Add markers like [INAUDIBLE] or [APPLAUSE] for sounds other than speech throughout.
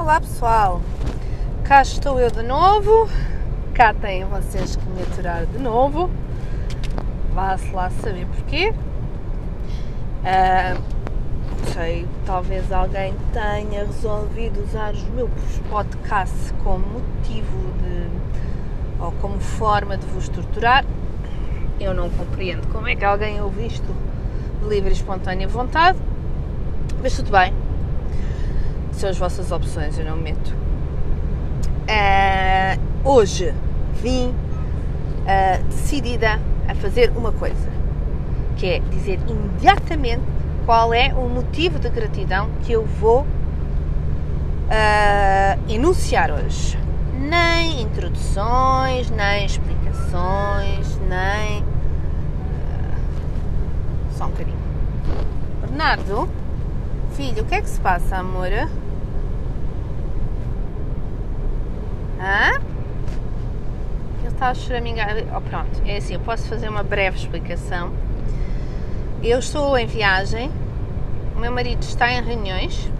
Olá pessoal, cá estou eu de novo, cá têm vocês que me aturar de novo, vá-se lá saber porquê. Uh, sei, talvez alguém tenha resolvido usar os meus podcasts como motivo de ou como forma de vos torturar. Eu não compreendo como é que alguém ouve isto de livre e espontânea vontade, mas tudo bem são as vossas opções, eu não meto. Uh, hoje vim uh, decidida a fazer uma coisa, que é dizer imediatamente qual é o motivo de gratidão que eu vou uh, enunciar hoje. Nem introduções, nem explicações, nem. só um bocadinho. Bernardo, filho, o que é que se passa, amor? Hã? Ele está a choramingar. Oh, pronto, é assim, eu posso fazer uma breve explicação. Eu estou em viagem, o meu marido está em reuniões,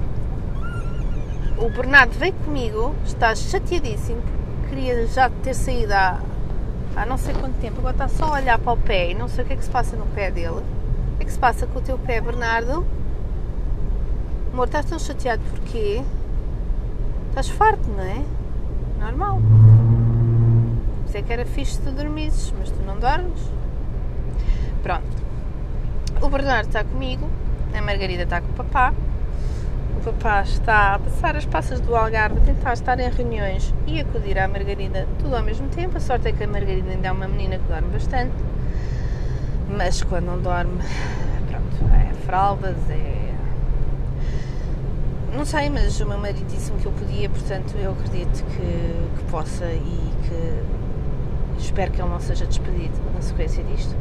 o Bernardo veio comigo, está chateadíssimo, queria já ter saído há, há não sei quanto tempo, agora está só a olhar para o pé e não sei o que é que se passa no pé dele. O que é que se passa com o teu pé, Bernardo? Amor, estás tão chateado porquê? Estás farto, não é? Normal. Sei que era fixe tu dormisses, mas tu não dormes. Pronto. O Bernardo está comigo, a Margarida está com o papá. O papá está a passar as passas do Algarve, a tentar estar em reuniões e acudir à Margarida tudo ao mesmo tempo. A sorte é que a Margarida ainda é uma menina que dorme bastante, mas quando não dorme, pronto, é fraldas, é não sei, mas o meu marido disse-me que eu podia, portanto eu acredito que, que possa e que espero que ele não seja despedido na sequência disto.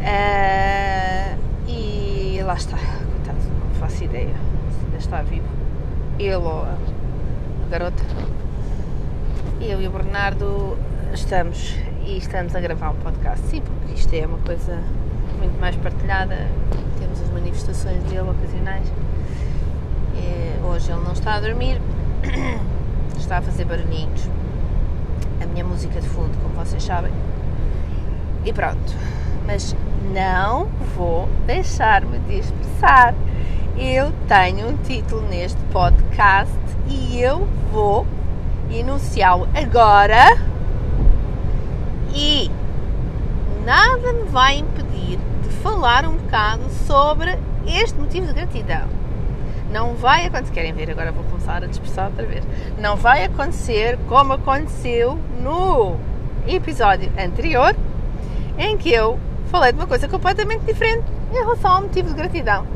Uh, e lá está, coitado, não faço ideia se ainda está vivo. Ele ou a, garota. Eu e o Bernardo estamos e estamos a gravar um podcast, sim, porque isto é uma coisa muito mais partilhada. Manifestações dele ocasionais hoje ele não está a dormir, [COUGHS] está a fazer barulhinhos. A minha música de fundo, como vocês sabem. E pronto. Mas não vou deixar-me de expressar. Eu tenho um título neste podcast e eu vou enunciá-lo agora. E nada me vai impedir falar um bocado sobre este motivo de gratidão. Não vai acontecer. Querem ver? Agora vou começar a dispersar outra vez. Não vai acontecer como aconteceu no episódio anterior, em que eu falei de uma coisa completamente diferente em relação ao motivo de gratidão.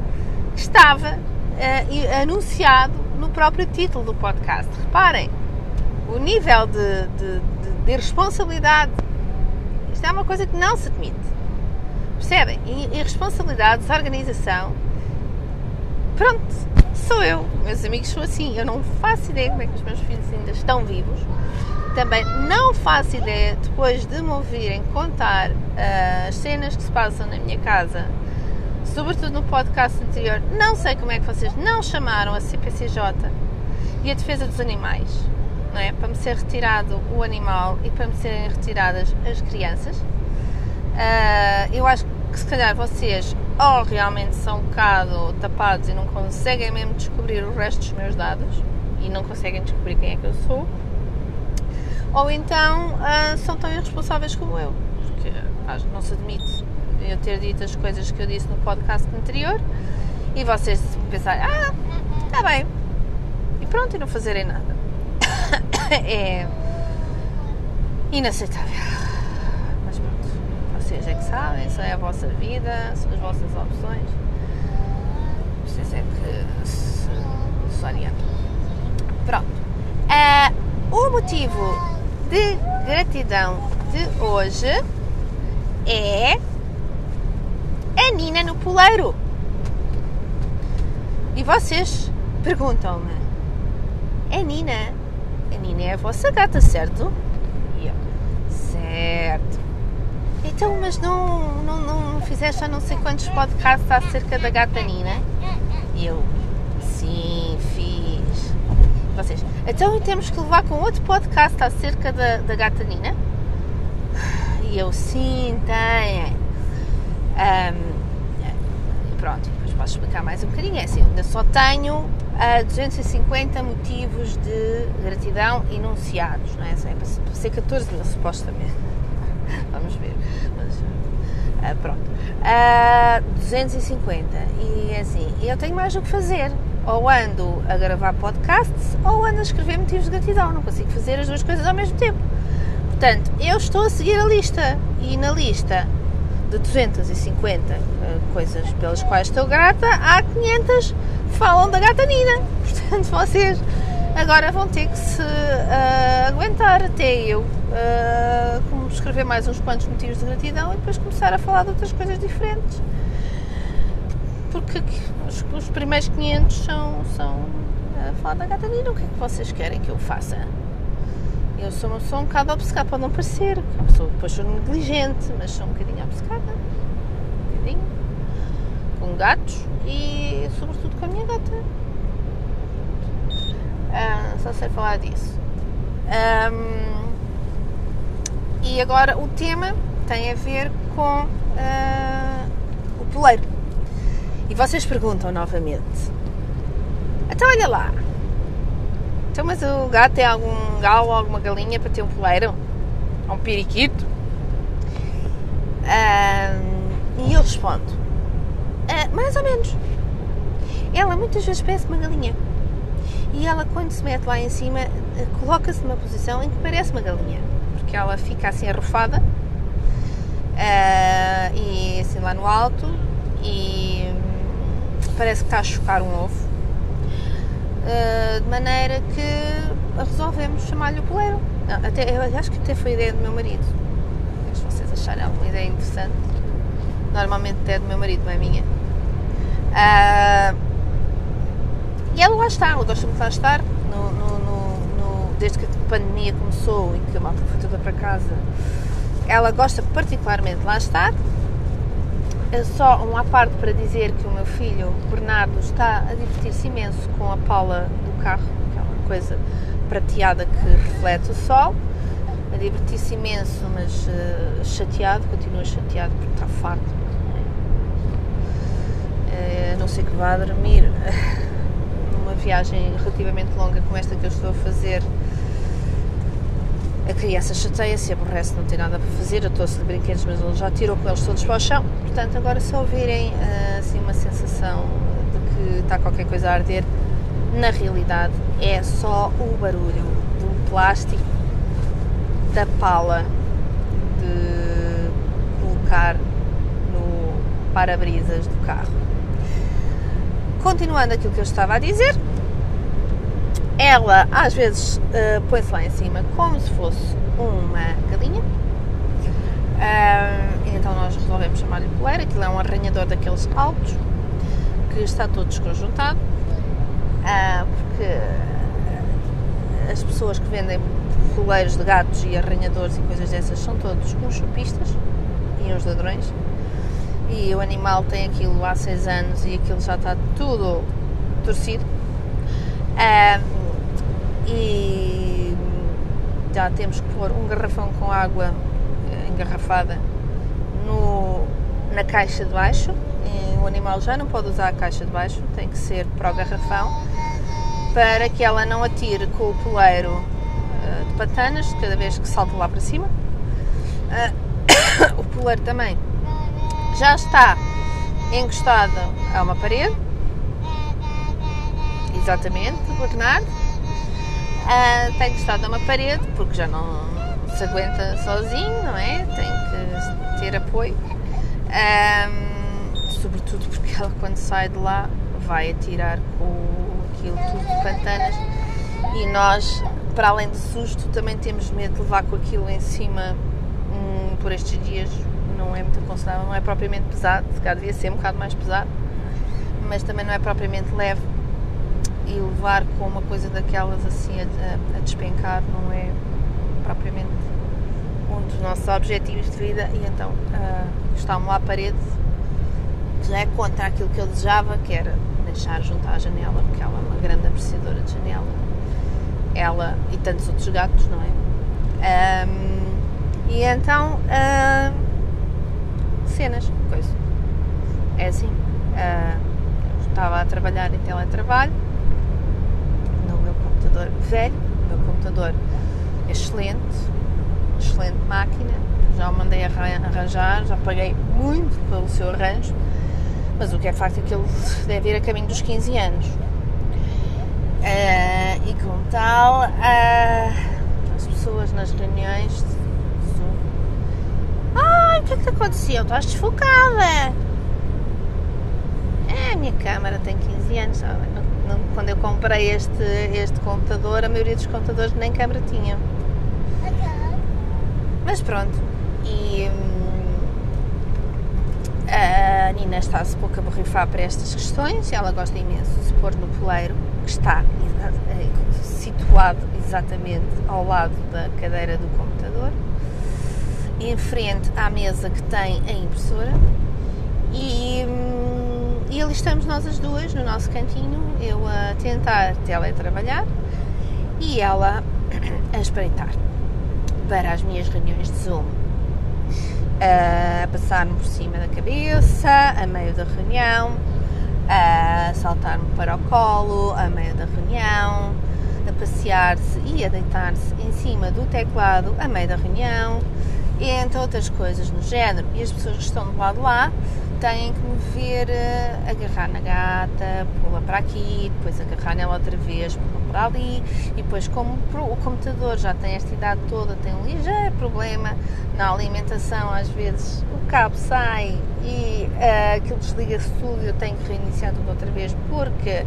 Que estava uh, anunciado no próprio título do podcast. Reparem, o nível de, de, de, de responsabilidade. Isto é uma coisa que não se admite. Percebem? Irresponsabilidade, desorganização. Pronto, sou eu. Meus amigos são assim. Eu não faço ideia como é que os meus filhos ainda estão vivos. Também não faço ideia, depois de me ouvirem contar uh, as cenas que se passam na minha casa, sobretudo no podcast anterior, não sei como é que vocês não chamaram a CPCJ e a defesa dos animais, não é? Para me ser retirado o animal e para me serem retiradas as crianças. Uh, eu acho que se calhar vocês ou realmente são um bocado tapados e não conseguem mesmo descobrir o resto dos meus dados e não conseguem descobrir quem é que eu sou, ou então uh, são tão irresponsáveis como eu, porque acho que não se admite eu ter dito as coisas que eu disse no podcast anterior e vocês pensarem, ah, está bem, e pronto, e não fazerem nada. [COUGHS] é inaceitável vocês é que sabem, isso é a vossa vida, são as vossas opções. Vocês é que se, se orientam. Pronto. Uh, o motivo de gratidão de hoje é a Nina no poleiro. E vocês perguntam-me: é Nina? A Nina é a vossa gata, certo? Certo. Então, mas não, não, não fizeste já não sei quantos podcasts acerca da gata Nina? E eu, sim, fiz. Então temos que levar com outro podcast acerca da, da gata Nina. E eu sim, tem. Um, pronto, depois posso explicar mais um bocadinho. É assim, ainda só tenho uh, ah, 250 motivos de gratidão enunciados, não é? é para ser 14 mil, supostamente. [LAUGHS] Vamos ver. Mas, uh, pronto. Uh, 250. E é assim, eu tenho mais o que fazer. Ou ando a gravar podcasts ou ando a escrever motivos de gratidão. Não consigo fazer as duas coisas ao mesmo tempo. Portanto, eu estou a seguir a lista. E na lista de 250 uh, coisas pelas quais estou grata, há 500 falam da gata Nina. [LAUGHS] Portanto, vocês agora vão ter que se uh, aguentar até eu uh, escrever mais uns quantos motivos de gratidão e depois começar a falar de outras coisas diferentes. Porque os, os primeiros 500 são, são a falar da gata Nina. O que é que vocês querem que eu faça? Eu sou uma um bocado obcecada, pode não parecer, sou, depois sou negligente, mas sou um bocadinho obcecada. Um bocadinho. Com gatos e sobretudo com a minha gata. Ah, só sei falar disso. Um, e agora o tema tem a ver com uh, o poleiro. E vocês perguntam novamente: então olha lá, então, mas o gato tem algum galo ou alguma galinha para ter um poleiro? Ou um periquito? e eu respondo: ah, mais ou menos. Ela muitas vezes parece uma galinha. E ela, quando se mete lá em cima, coloca-se numa posição em que parece uma galinha. Porque ela fica assim arrufada uh, e assim lá no alto e hum, parece que está a chocar um ovo Uh, de maneira que resolvemos chamar-lhe o poleiro. Até, eu acho que até foi ideia do meu marido. Se vocês acharem alguma ideia interessante, normalmente é do meu marido, não é minha. Uh, ela lá está, gosta muito de lá estar. No, no, no, desde que a pandemia começou e que a malta foi toda para casa, ela gosta particularmente de lá estar. É só uma parte para dizer que o meu filho, Bernardo, está a divertir-se imenso com a pala do carro, aquela coisa prateada que reflete o sol. A divertir-se imenso, mas uh, chateado, continua chateado porque está farto. Uh, não sei que vá dormir [LAUGHS] numa viagem relativamente longa como esta que eu estou a fazer a criança chateia-se, aborrece, não tem nada para fazer, eu trouxe-lhe brinquedos, mas ele já tirou com eles todos para o chão. Portanto, agora se ouvirem uh, assim uma sensação de que está qualquer coisa a arder, na realidade é só o barulho do plástico da pala de colocar no para-brisas do carro. Continuando aquilo que eu estava a dizer, ela às vezes uh, põe-se lá em cima como se fosse uma galinha. Uh, então nós resolvemos chamar-lhe poleira. Aquilo é um arranhador daqueles altos que está todo desconjuntado. Uh, porque as pessoas que vendem coleiros de gatos e arranhadores e coisas dessas são todos uns chupistas e uns ladrões. E o animal tem aquilo há 6 anos e aquilo já está tudo torcido. Uh, e já temos que pôr um garrafão com água eh, engarrafada no, na caixa de baixo. E o animal já não pode usar a caixa de baixo, tem que ser para o garrafão para que ela não atire com o poleiro uh, de patanas cada vez que salta lá para cima. Uh, [COUGHS] o poleiro também já está encostado a uma parede. Exatamente, Bernardo uh, tem que estar numa parede porque já não se aguenta sozinho, não é? Tem que ter apoio. Sobretudo porque ela quando sai de lá vai atirar com aquilo tudo de pantanas e nós, para além de susto, também temos medo de levar com aquilo em cima hum, por estes dias. Não é muito aconselhável, não é propriamente pesado, se calhar devia ser um bocado mais pesado, mas também não é propriamente leve. E levar com uma coisa daquelas assim a, a, despencar não é propriamente um dos nossos objetivos de vida. E então uh, está-me lá à parede já é contra aquilo que eu desejava que era deixar junto à janela porque ela é uma grande apreciadora de janela. Ela e tantos outros gatos, não é? Um, e então, cenas, coisa. É assim. Uh, estava a trabalhar em teletrabalho no meu computador velho, meu computador excelente, excelente máquina, já o mandei arranjar, já paguei muito pelo seu arranjo, mas o que é facto é que ele [LAUGHS] deve ir a caminho dos 15 anos. Uh, e como tal, uh, as pessoas nas reuniões. Ai, o que é que te aconteceu? Estás desfocada! É, a minha câmara tem 15 anos? Quando eu comprei este, este computador, a maioria dos computadores nem câmara tinham. Mas pronto, e hum, a Nina está-se pouco a borrifar para estas questões, ela gosta imenso de se pôr no poleiro, que está eh, situado exatamente ao lado da cadeira do computador, em frente à mesa que tem a impressora, e, hum, e ali estamos nós as duas, no nosso cantinho, eu a tentar teletrabalhar e ela a espreitar para as minhas reuniões de Zoom. A passar-me por cima da cabeça, a meio da reunião, a saltar-me para o colo, a meio da reunião, a passear-se e a deitar-se em cima do teclado, a meio da reunião, entre outras coisas no género. E as pessoas que estão do lado lá têm que me ver uh, agarrar na gata, pula para aqui, depois agarrar nela outra vez, pula para ali, e depois como o computador já tem esta idade toda, tem um ligeiro problema na alimentação, às vezes o cabo sai e uh, aquilo desliga-se tudo e eu tenho que reiniciar tudo outra vez porque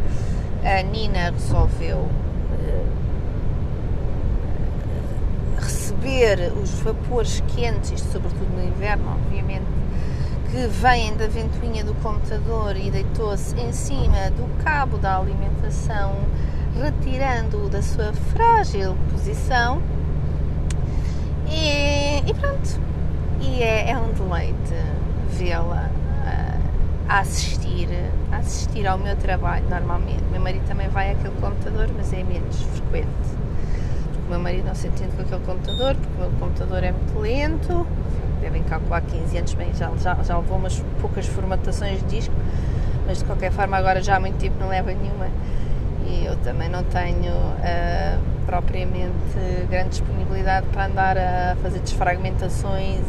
a Nina resolveu uh, receber os vapores quentes, isto sobretudo no inverno, obviamente, que vêm da ventoinha do computador e deitou-se em cima do cabo da alimentação, retirando-o da sua frágil posição. E, e pronto. E é, é um deleite vê-la uh, a assistir, assistir ao meu trabalho normalmente. Meu marido também vai àquele computador, mas é menos frequente. O meu marido não se entende com aquele computador, porque o meu computador é muito lento devem calcular 15 anos, bem, já, já, já levou umas poucas formatações de disco, mas de qualquer forma agora já há muito tempo não leva nenhuma e eu também não tenho uh, propriamente grande disponibilidade para andar a fazer desfragmentações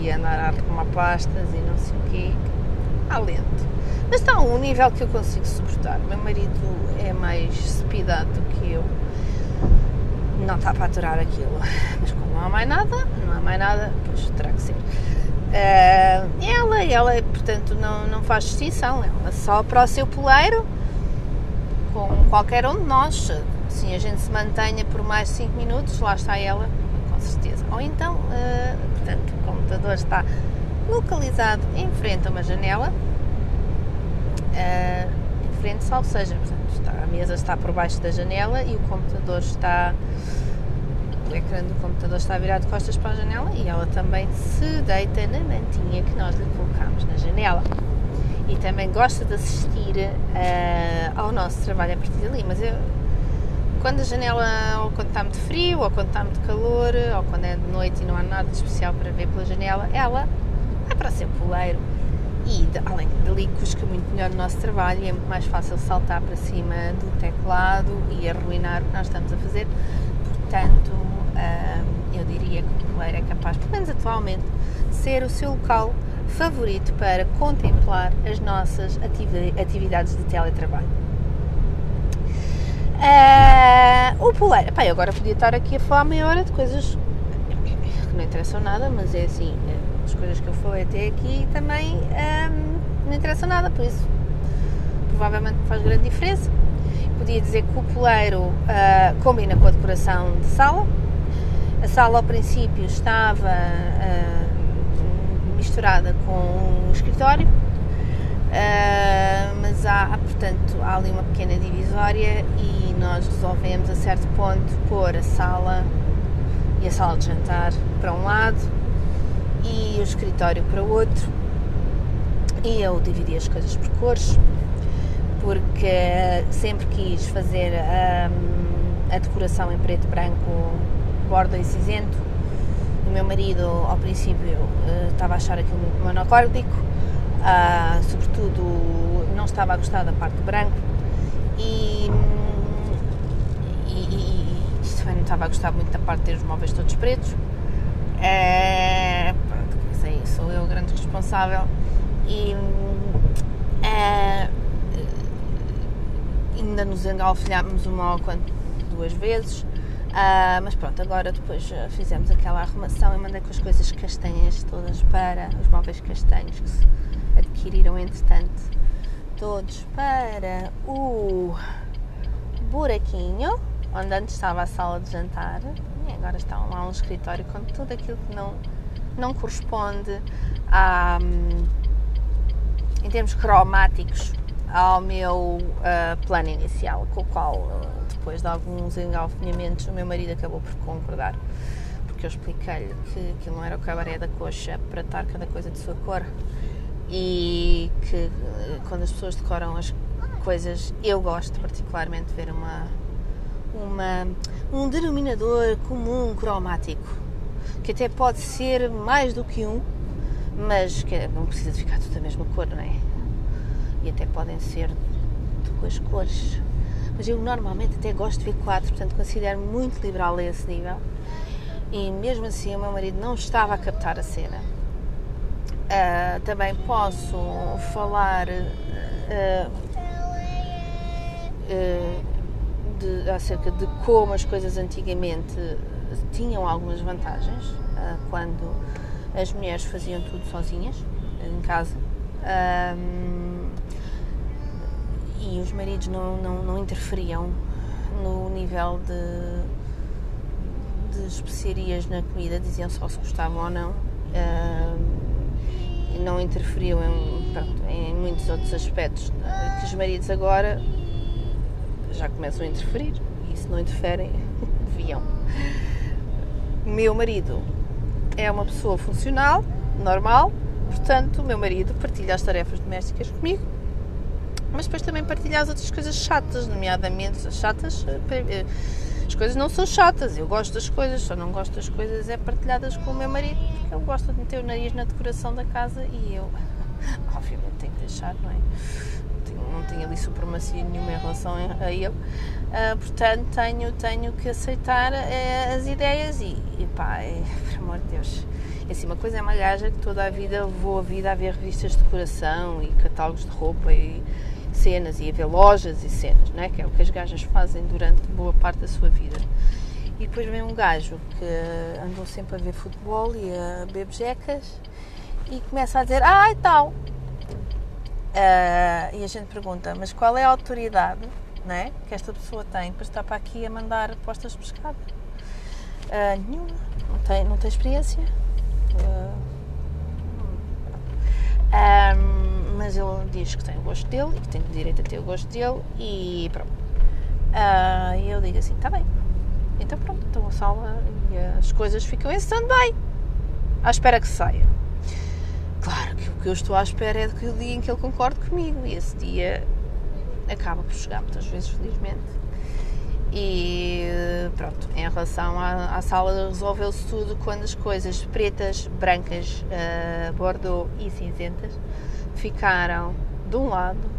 e andar a arrumar pastas e não sei o quê, há lento. Mas está a um nível que eu consigo suportar. Meu marido é mais speedado do que eu não está para aturar aquilo. Mas como não há mais nada, não há mais nada, pois terá que ser. Uh, ela, ela, portanto, não, não faz distinção, ela só para o seu poleiro, com qualquer um de nós. Se a gente se mantenha por mais de 5 minutos, lá está ela, com certeza. Ou então, uh, portanto, o computador está localizado em frente a uma janela, uh, frente, seja, portanto, está, a mesa está por baixo da janela e o computador está o ecrã do computador está virado de costas para a janela e ela também se deita na mantinha que nós lhe colocamos na janela. E também gosta de assistir uh, ao nosso trabalho a partir dali. Mas eu, quando a janela, ou quando está muito frio, ou quando está muito calor, ou quando é de noite e não há nada de especial para ver pela janela, ela vai para o seu poleiro e de, além dali cusca muito melhor o nosso trabalho e é muito mais fácil saltar para cima do teclado e arruinar o que nós estamos a fazer. Portanto, eu diria que o poleiro é capaz, pelo menos atualmente, ser o seu local favorito para contemplar as nossas atividades de teletrabalho. Uh, o poleiro, pá, eu agora podia estar aqui a falar meia hora de coisas que não interessam nada, mas é assim, as coisas que eu falei até aqui também um, não interessam nada, por isso provavelmente faz grande diferença. Podia dizer que o poleiro uh, combina com a decoração de sala, a sala ao princípio estava uh, misturada com o escritório, uh, mas há, portanto, há ali uma pequena divisória e nós resolvemos a certo ponto pôr a sala e a sala de jantar para um lado e o escritório para outro. E eu dividi as coisas por cores, porque sempre quis fazer um, a decoração em preto, branco, borda e cinzento. O meu marido, ao princípio, uh, estava a achar aquilo muito monocórdico, uh, sobretudo não estava a gostar da parte do branco e, e, e não estava a gostar muito da parte de ter os móveis todos pretos. É, sei, responsável e é, ainda nos engalfinhámos uma ou duas vezes. Uh, mas pronto, agora depois fizemos aquela arrumação e mandei com as coisas castanhas todas para os móveis castanhos que se adquiriram entretanto, todos para o buraquinho, onde antes estava a sala de jantar e agora está lá um escritório com tudo aquilo que não, não corresponde a, em termos cromáticos ao meu uh, plano inicial, com o qual, uh, depois de alguns engalfinhamentos, o meu marido acabou por concordar, porque eu expliquei-lhe que aquilo não era o cabaré da coxa para estar cada coisa de sua cor e que uh, quando as pessoas decoram as coisas, eu gosto particularmente de ver uma, uma, um denominador comum cromático, que até pode ser mais do que um, mas que não precisa ficar tudo da mesma cor, não é? E até podem ser duas cores. Mas eu normalmente até gosto de ver quatro, portanto considero muito liberal a esse nível. E mesmo assim o meu marido não estava a captar a cena. Uh, também posso falar uh, uh, de, acerca de como as coisas antigamente tinham algumas vantagens quando as mulheres faziam tudo sozinhas, em casa. Um, e os maridos não, não, não, interferiam no nível de, de especiarias na comida, diziam só se gostavam ou não. Um, e não interferiam em, pronto, em muitos outros aspectos que os maridos agora já começam a interferir e se não interferem, [LAUGHS] deviam. O meu marido é uma pessoa funcional, normal, portanto, o meu marido partilha as tarefas domésticas comigo, mas depois também partilha as outras coisas chatas, nomeadamente as chatas. Eh, eh, as coisas não são chatas, eu gosto das coisas, só não gosto das coisas é partilhadas com o meu marido, porque ele gosta de meter o nariz na decoração da casa e eu, [LAUGHS] obviamente, tenho que deixar, não é? Não tenho ali supremacia nenhuma em relação a ele. Uh, portanto, tenho, tenho que aceitar uh, as ideias e, e pá, é, [LAUGHS] por amor de Deus. É assim, uma coisa é uma gaja que toda a vida vou a vida a ver revistas de decoração e catálogos de roupa e cenas e a ver lojas e cenas, não é? Que é o que as gajas fazem durante boa parte da sua vida. E depois vem um gajo que andou sempre a ver futebol e a beber jecas e começa a dizer, ah, e tal, Uh, e a gente pergunta, mas qual é a autoridade né, que esta pessoa tem para estar para aqui a mandar postas de pescado? Uh, nenhuma, não tem, não tem experiência. Uh, um, mas ele diz que tem o gosto dele e que tem o direito a ter o gosto dele e pronto. E eu digo assim, está bem. Então pronto, então a sala e as coisas ficam em stand-by. À espera que saia. Claro que o que eu estou à espera é que o dia em que ele concorde comigo e esse dia acaba por chegar muitas vezes, felizmente. E pronto, em relação à, à sala, resolveu-se tudo quando as coisas pretas, brancas, uh, bordeaux e cinzentas ficaram de um lado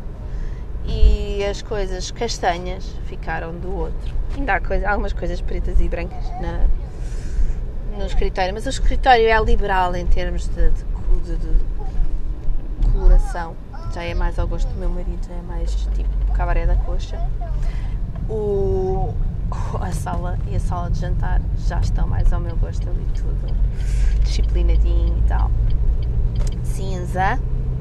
e as coisas castanhas ficaram do outro. Ainda há coisa, algumas coisas pretas e brancas na, no escritório, mas o escritório é liberal em termos de, de de, de coloração já é mais ao gosto do meu marido, já é mais tipo cabaré da coxa. O, [LAUGHS] a sala e a sala de jantar já estão mais ao meu gosto ali tudo disciplinadinho e tal. Cinza,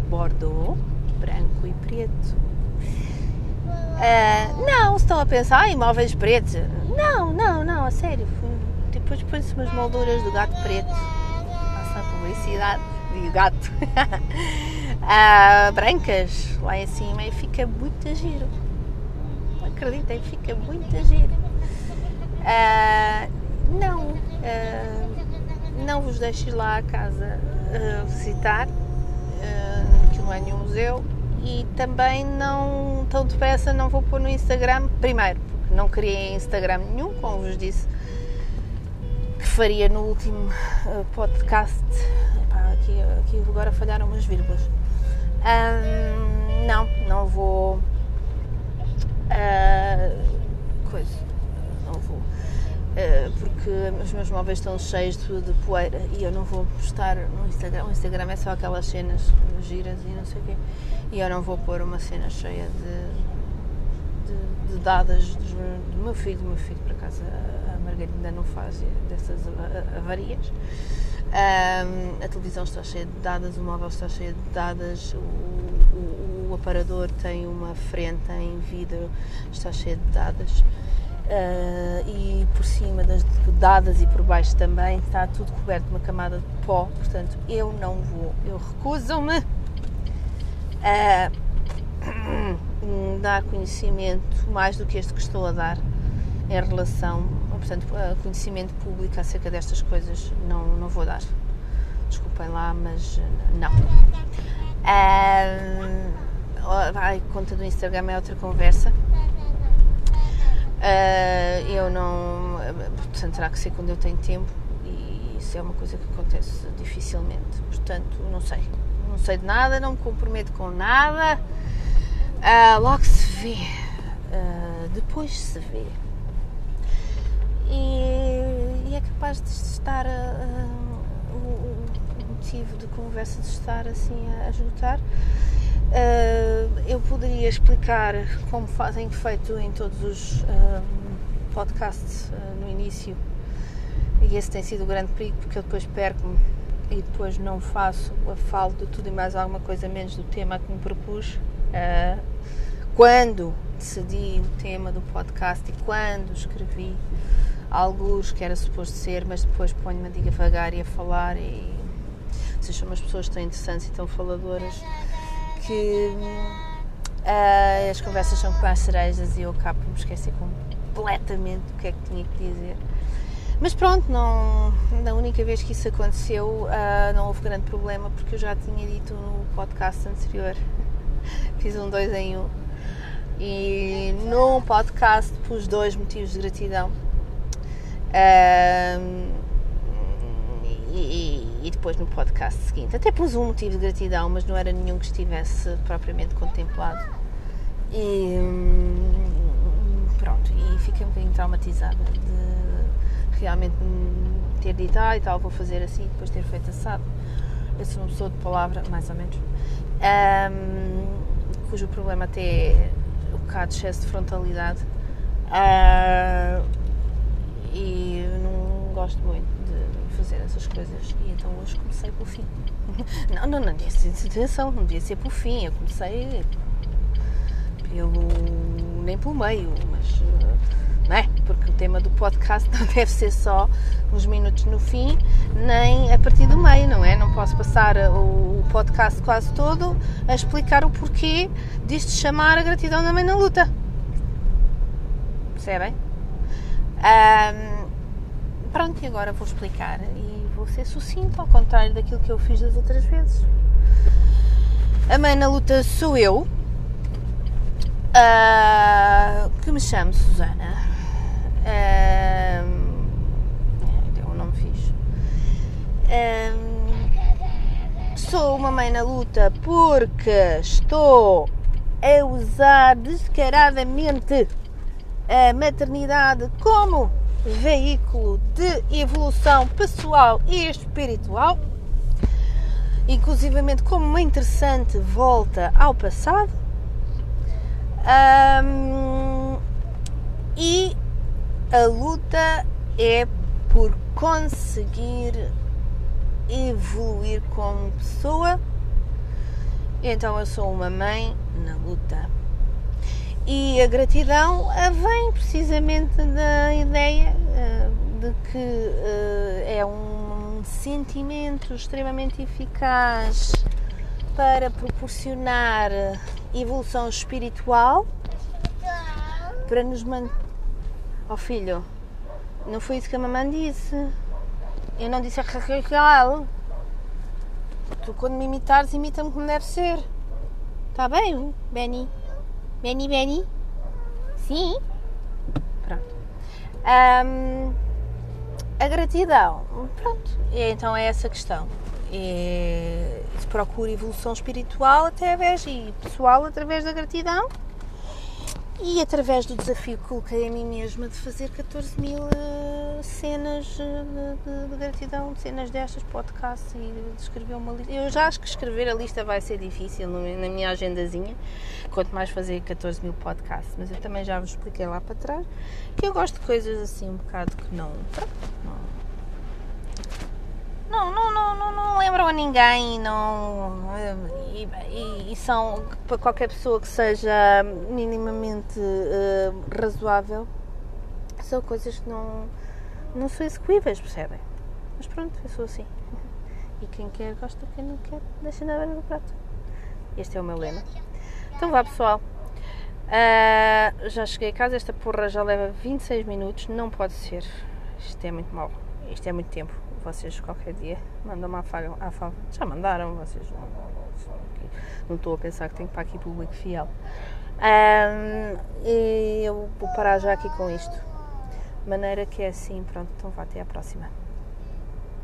bordeaux, branco e preto. Uh, não, estão a pensar em móveis pretos. Não, não, não, a sério. Depois põe-se umas molduras do gato preto. Passa a publicidade e o gato, uh, [LAUGHS] brancas lá em cima e fica muito giro. Acreditem, fica muito giro. Uh, não, uh, não vos deixes lá a casa visitar, uh, que não é nenhum museu e também não tão depressa não vou pôr no Instagram primeiro, porque não criei Instagram nenhum, como vos disse que faria no último podcast. Aqui, aqui agora falharam umas vírgulas. Um, não, não vou. Uh, coisa. Não vou. Uh, porque os meus móveis estão cheios de, de, poeira e eu não vou postar no Instagram. O Instagram é só aquelas cenas giras e não sei o quê. E eu não vou pôr uma cena cheia de, de, de dadas do, meu filho. Do meu filho, por acaso, a Margarida ainda não faz dessas avarias. Um, a televisão está cheia de dadas, o móvel está cheio de dadas, o, o, o aparador tem uma frente em vidro, está cheio de dadas. Uh, e por cima das dadas e por baixo também está tudo coberto de uma camada de pó, portanto eu não vou, eu recuso-me [CLEARS THROAT] a dar conhecimento mais do que este que estou a dar em relação, portanto, conhecimento público acerca destas coisas não, não vou dar. Desculpem lá, mas não. Um, ai, conta do Instagram é outra conversa. Uh, eu não. Portanto, terá que ser quando eu tenho tempo e isso é uma coisa que acontece dificilmente. Portanto, não sei. Não sei de nada, não me comprometo com nada. Uh, logo se vê. Uh, depois se vê. E, e, é capaz de estar. o, o motivo de conversa de estar assim a, a juntar. Uh, eu poderia explicar como fazem feito em todos os uh, podcasts uh, no início, e esse tem sido o grande perigo, porque eu depois perco-me e depois não faço, falo de tudo e mais alguma coisa menos do tema que me propus. quando decidi o tema do podcast e quando escrevi alguns que era suposto ser, mas depois ponho-me a divagar e a falar e vocês são umas pessoas tão interessantes e tão faladoras que uh, as conversas são com as cerejas e eu acabo por me esquecer completamente o que é que tinha que dizer. Mas pronto, não, na única vez que isso aconteceu uh, não houve grande problema porque eu já tinha dito no podcast anterior. [LAUGHS] Fiz um dois em um. E no podcast pus dois motivos de gratidão. Uh, e, e, depois no podcast seguinte. Até pus um motivo de gratidão, mas não era nenhum que estivesse propriamente contemplado. E hum, pronto, e fiquei um bocadinho traumatizada de realmente ter dito, ah e tal, vou fazer assim, depois ter feito assado. Eu sou uma pessoa de palavra, mais ou menos, um, cujo problema até é o bocado de excesso de frontalidade. Uh, e não gosto muito fazer essas coisas. E então hoje comecei pelo fim. [LAUGHS] Não, não, não devia ser atenção, não devia ser pelo fim. Eu comecei pelo. nem pelo meio, mas. Não é? Porque o tema do podcast [LAUGHS] não deve ser só uns minutos no fim, nem a partir do meio, não é? Não posso passar o podcast quase todo a explicar o porquê disto chamar a gratidão da mãe na luta. Percebem? Um, Pronto, e agora vou explicar e vou ser sucinto, ao contrário daquilo que eu fiz das outras vezes. A mãe na luta sou eu, uh, que me chamo Susana. Uh, é um nome fixe. Uh, sou uma mãe na luta porque estou a usar descaradamente a maternidade como veículo de evolução pessoal e espiritual, inclusivamente como uma interessante volta ao passado. Um, e a luta é por conseguir evoluir como pessoa. Então eu sou uma mãe na luta. E a gratidão vem precisamente da ideia uh, de que uh, é um sentimento extremamente eficaz para proporcionar evolução espiritual, para nos manter. Oh filho, não foi isso que a mamãe disse. Eu não disse a Raquel. Tu, quando me imitares, imita-me como deve ser. Tá bem, Benny? Benny, Benny? Sim? Pronto. Um, a gratidão, pronto, então é essa questão. Se procura evolução espiritual através e pessoal através da gratidão e através do desafio que coloquei a mim mesma de fazer 14 mil uh, cenas eh, de, de, de, gratidão, cenas destas, podcasts e de escrever uma lista. Eu já acho que escrever a lista vai ser difícil na minha agendazinha, quanto mais fazer 14 mil podcasts, mas eu também já vos expliquei lá para trás que eu gosto de coisas assim um bocado que não. não não, não, não, não, lembram a ninguém não, e, e, e, são para qualquer pessoa que seja minimamente uh, razoável são coisas que não, não são execuíveis, percebem? Mas pronto, eu sou assim. [LAUGHS] E quem quer gosta, quem não quer, deixa na beira do prato. Este é o meu lema. Então vá pessoal. Uh, já cheguei a casa, esta porra já leva 26 minutos, não pode ser. Isto é muito mau. Isto é muito tempo vocês qualquer dia mandam uma afaga, afaga. Já mandaram, vocês não estou a pensar que tenho para aqui público fiel. Um, e eu vou parar já aqui com isto. Maneira que é assim, pronto, então vá até à próxima.